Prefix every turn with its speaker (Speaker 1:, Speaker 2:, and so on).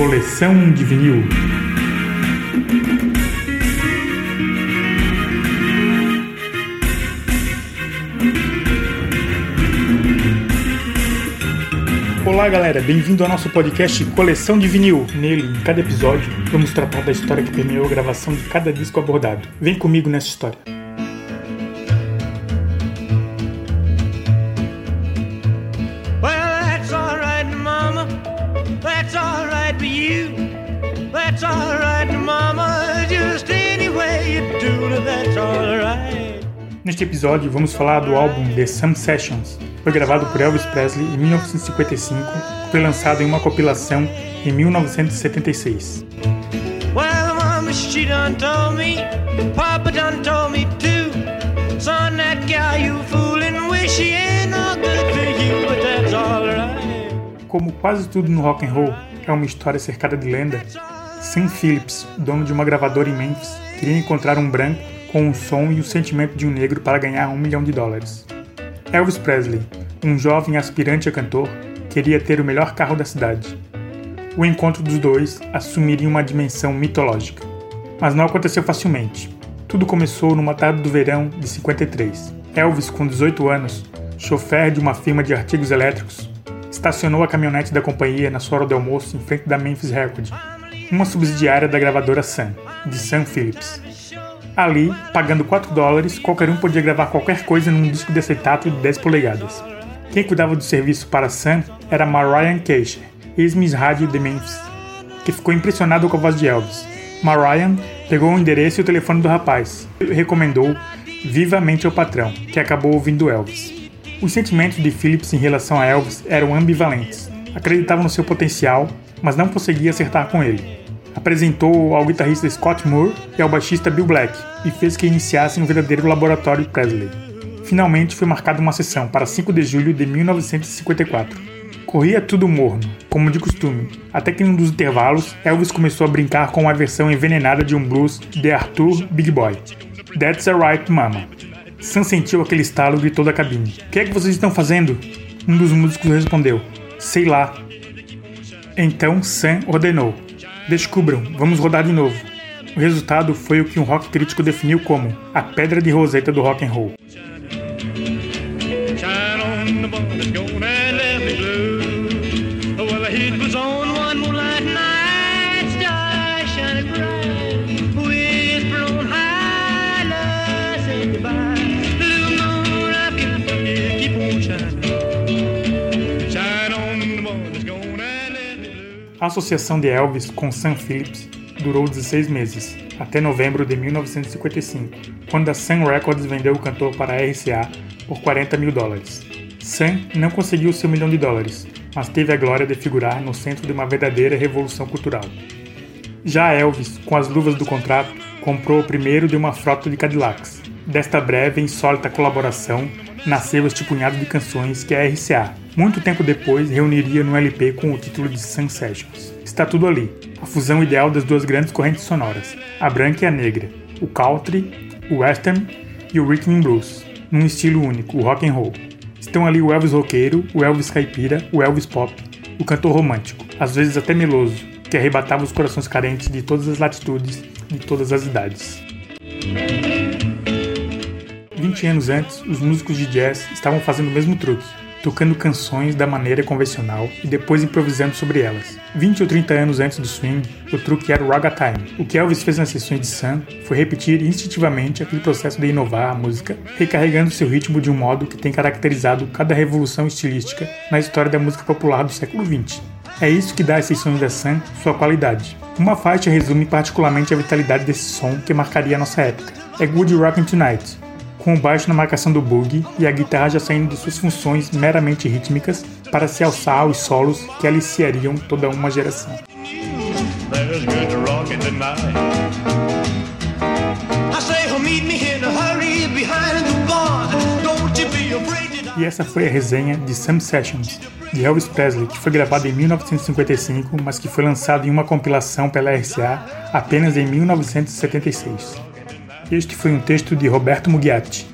Speaker 1: Coleção de vinil. Olá galera, bem-vindo ao nosso podcast Coleção de Vinil. Nele, em cada episódio, vamos tratar da história que permeou a gravação de cada disco abordado. Vem comigo nessa história.
Speaker 2: That's alright, Mama. Just any way you do that's alright.
Speaker 1: Neste episódio, vamos falar do álbum The Some Sessions. Foi gravado por Elvis Presley em 1955 e foi lançado em uma compilação em 1976.
Speaker 2: Well, Mama, she done told me. Papa done told me too. Son, that gal you fooling with, she ain't no good for you, but that's alright.
Speaker 1: Como quase tudo no rock and roll é uma história cercada de lenda, Sam Phillips, dono de uma gravadora em Memphis, queria encontrar um branco com o som e o sentimento de um negro para ganhar um milhão de dólares. Elvis Presley, um jovem aspirante a cantor, queria ter o melhor carro da cidade. O encontro dos dois assumiria uma dimensão mitológica. Mas não aconteceu facilmente. Tudo começou numa tarde do verão de 53. Elvis, com 18 anos, chofer de uma firma de artigos elétricos, estacionou a caminhonete da companhia na sua hora de almoço em frente da Memphis Record, uma subsidiária da gravadora Sun, de Sam Phillips. Ali, pagando 4 dólares, qualquer um podia gravar qualquer coisa num disco de acetato de 10 polegadas. Quem cuidava do serviço para Sun era Mariah Keisher, ex-Miss Rádio de Memphis, que ficou impressionado com a voz de Elvis. Mariah pegou o endereço e o telefone do rapaz e recomendou vivamente ao patrão, que acabou ouvindo Elvis. Os sentimentos de Phillips em relação a Elvis eram ambivalentes. Acreditava no seu potencial, mas não conseguia acertar com ele. Apresentou ao guitarrista Scott Moore e ao baixista Bill Black e fez que iniciassem um verdadeiro laboratório Presley. Finalmente foi marcada uma sessão para 5 de julho de 1954. Corria tudo morno, como de costume, até que em um dos intervalos, Elvis começou a brincar com uma versão envenenada de um blues de Arthur Big Boy. That's Alright Mama. Sam sentiu aquele estalo e gritou da cabine. O que é que vocês estão fazendo? Um dos músicos respondeu. Sei lá. Então Sam ordenou. Descubram, vamos rodar de novo. O resultado foi o que um rock crítico definiu como a pedra de roseta do rock and roll. A associação de Elvis com Sam Phillips durou 16 meses, até novembro de 1955, quando a Sun Records vendeu o cantor para a RCA por 40 mil dólares. Sam não conseguiu seu milhão de dólares, mas teve a glória de figurar no centro de uma verdadeira revolução cultural. Já Elvis, com as luvas do contrato, comprou o primeiro de uma frota de Cadillacs. Desta breve e insólita colaboração, nasceu este punhado de canções que a RCA, muito tempo depois, reuniria no LP com o título de Sun Sessions. Está tudo ali, a fusão ideal das duas grandes correntes sonoras, a branca e a negra, o country, o western e o rhythm and blues, num estilo único, o rock and roll. Estão ali o Elvis roqueiro, o Elvis caipira, o Elvis pop, o cantor romântico, às vezes até meloso, que arrebatava os corações carentes de todas as latitudes, de todas as idades. 20 anos antes, os músicos de jazz estavam fazendo o mesmo truque, tocando canções da maneira convencional e depois improvisando sobre elas. 20 ou 30 anos antes do swing, o truque era o ragtime. O que Elvis fez nas sessões de Sun foi repetir instintivamente aquele processo de inovar a música, recarregando seu ritmo de um modo que tem caracterizado cada revolução estilística na história da música popular do século XX. É isso que dá às sessões da Sun sua qualidade. Uma faixa resume particularmente a vitalidade desse som que marcaria a nossa época. É Good Rockin' Tonight, com o baixo na marcação do boogie e a guitarra já saindo de suas funções meramente rítmicas para se alçar aos solos que aliciariam toda uma geração. E essa foi a resenha de Some Sessions, de Elvis Presley, que foi gravada em 1955, mas que foi lançado em uma compilação pela RCA apenas em 1976. Este foi um texto de Roberto Mugiati.